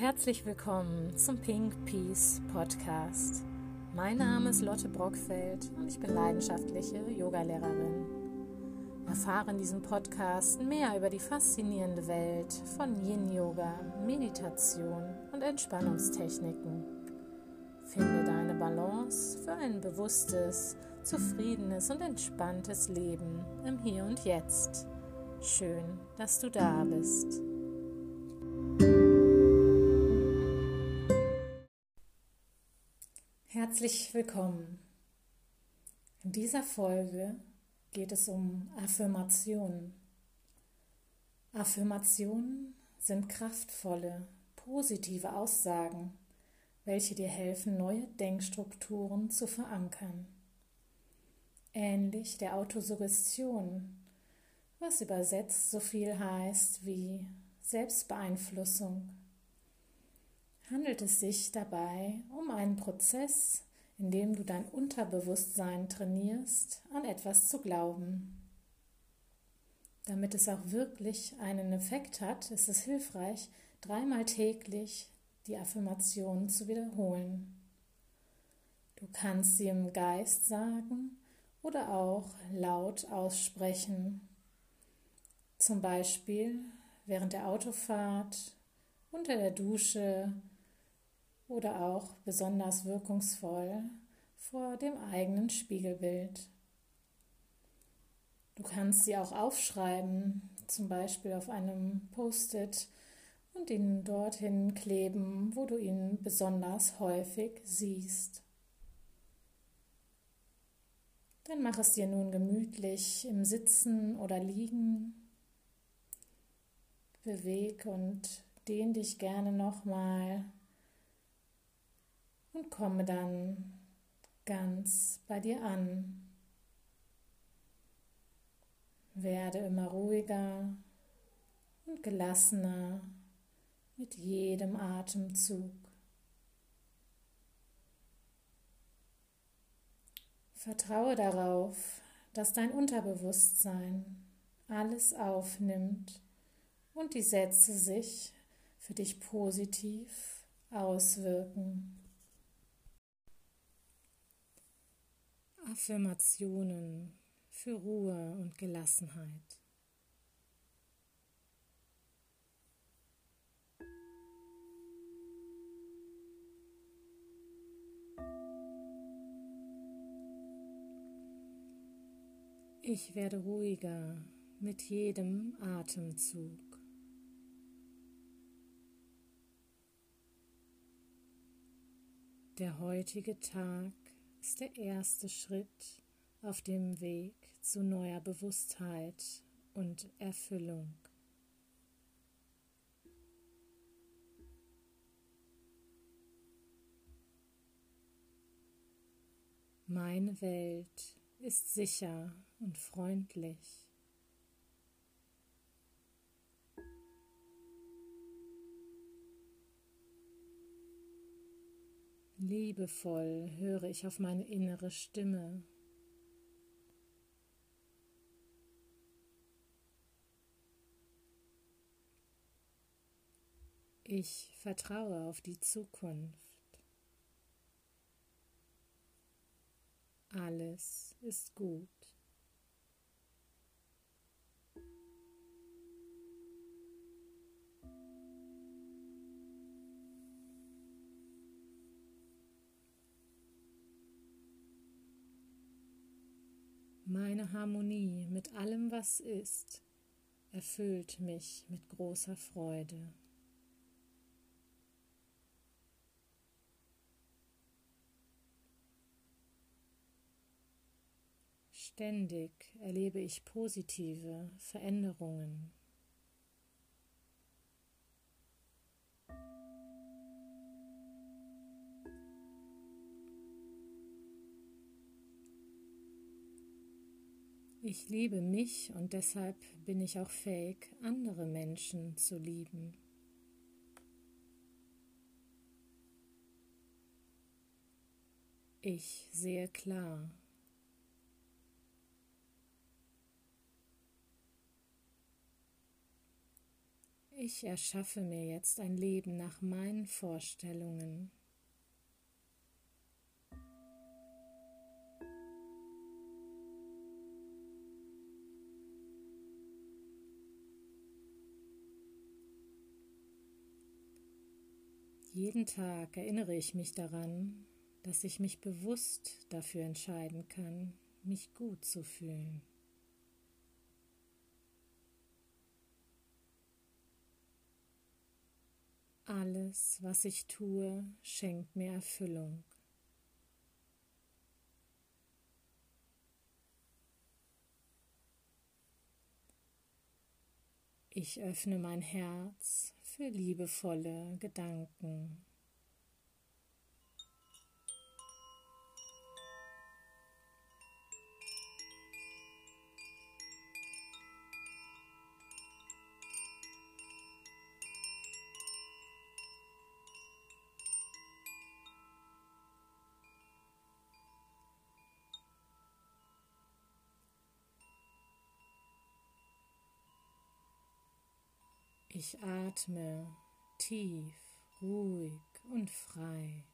herzlich willkommen zum Pink Peace Podcast. Mein Name ist Lotte Brockfeld und ich bin leidenschaftliche Yogalehrerin. Erfahre in diesem Podcast mehr über die faszinierende Welt von Yin Yoga, Meditation und Entspannungstechniken. Finde deine Balance für ein bewusstes, zufriedenes und entspanntes Leben im Hier und Jetzt. Schön, dass du da bist. Herzlich willkommen. In dieser Folge geht es um Affirmationen. Affirmationen sind kraftvolle, positive Aussagen, welche dir helfen, neue Denkstrukturen zu verankern. Ähnlich der Autosuggestion, was übersetzt so viel heißt wie Selbstbeeinflussung handelt es sich dabei um einen Prozess, in dem du dein Unterbewusstsein trainierst, an etwas zu glauben. Damit es auch wirklich einen Effekt hat, ist es hilfreich, dreimal täglich die Affirmation zu wiederholen. Du kannst sie im Geist sagen oder auch laut aussprechen. Zum Beispiel während der Autofahrt, unter der Dusche oder auch besonders wirkungsvoll vor dem eigenen Spiegelbild. Du kannst sie auch aufschreiben, zum Beispiel auf einem Post-it und ihn dorthin kleben, wo du ihn besonders häufig siehst. Dann mach es dir nun gemütlich im Sitzen oder Liegen. Beweg und dehn dich gerne nochmal und komme dann ganz bei dir an. Werde immer ruhiger und gelassener mit jedem Atemzug. Vertraue darauf, dass dein Unterbewusstsein alles aufnimmt und die Sätze sich für dich positiv auswirken. Affirmationen für Ruhe und Gelassenheit. Ich werde ruhiger mit jedem Atemzug. Der heutige Tag ist der erste Schritt auf dem Weg zu neuer Bewusstheit und Erfüllung. Meine Welt ist sicher und freundlich. Liebevoll höre ich auf meine innere Stimme. Ich vertraue auf die Zukunft. Alles ist gut. Meine Harmonie mit allem, was ist, erfüllt mich mit großer Freude. Ständig erlebe ich positive Veränderungen. Ich liebe mich und deshalb bin ich auch fähig, andere Menschen zu lieben. Ich sehe klar. Ich erschaffe mir jetzt ein Leben nach meinen Vorstellungen. Jeden Tag erinnere ich mich daran, dass ich mich bewusst dafür entscheiden kann, mich gut zu fühlen. Alles, was ich tue, schenkt mir Erfüllung. Ich öffne mein Herz für liebevolle Gedanken. Ich atme tief, ruhig und frei.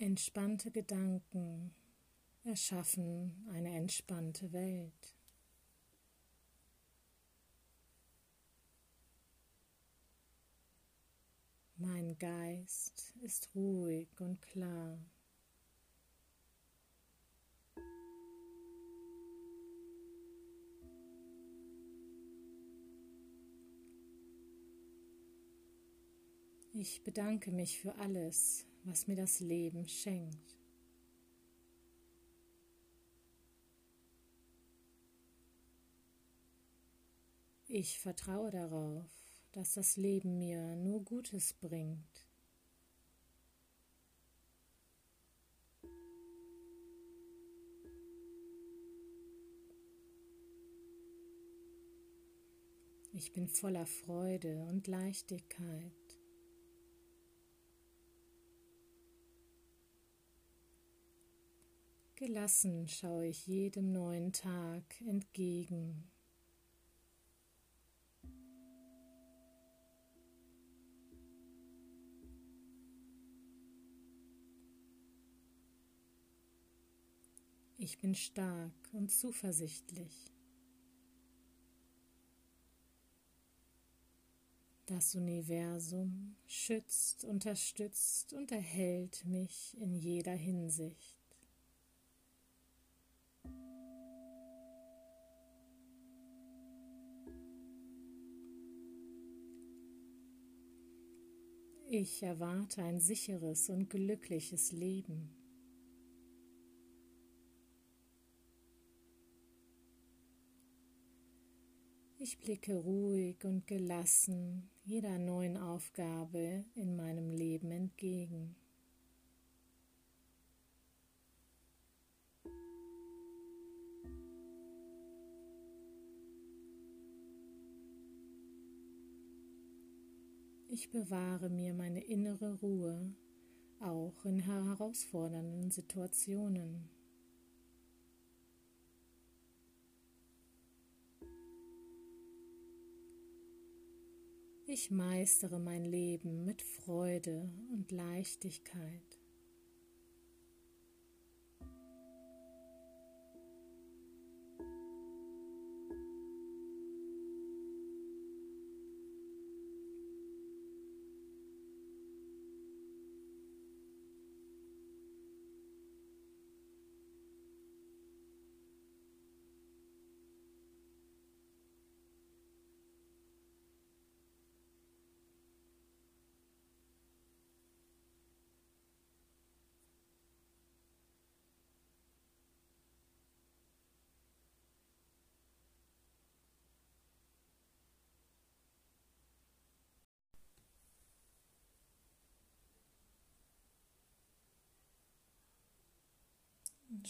Entspannte Gedanken erschaffen eine entspannte Welt. Mein Geist ist ruhig und klar. Ich bedanke mich für alles, was mir das Leben schenkt. Ich vertraue darauf, dass das Leben mir nur Gutes bringt. Ich bin voller Freude und Leichtigkeit. Gelassen schaue ich jedem neuen Tag entgegen. Ich bin stark und zuversichtlich. Das Universum schützt, unterstützt und erhält mich in jeder Hinsicht. Ich erwarte ein sicheres und glückliches Leben. Ich blicke ruhig und gelassen jeder neuen Aufgabe in meinem Leben entgegen. Ich bewahre mir meine innere Ruhe, auch in herausfordernden Situationen. Ich meistere mein Leben mit Freude und Leichtigkeit.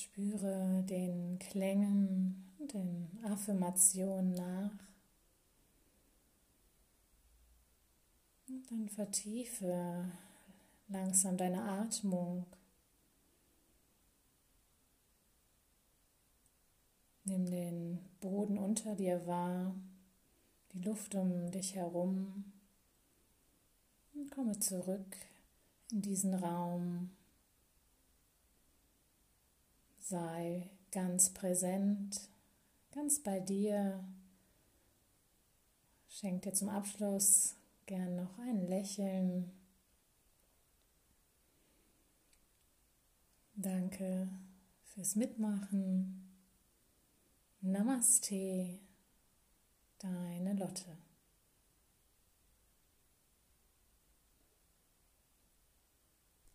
Spüre den Klängen den Affirmationen nach. Und dann vertiefe langsam deine Atmung. Nimm den Boden unter dir wahr, die Luft um dich herum und komme zurück in diesen Raum. Sei ganz präsent, ganz bei dir. Schenk dir zum Abschluss gern noch ein Lächeln. Danke fürs Mitmachen. Namaste, deine Lotte.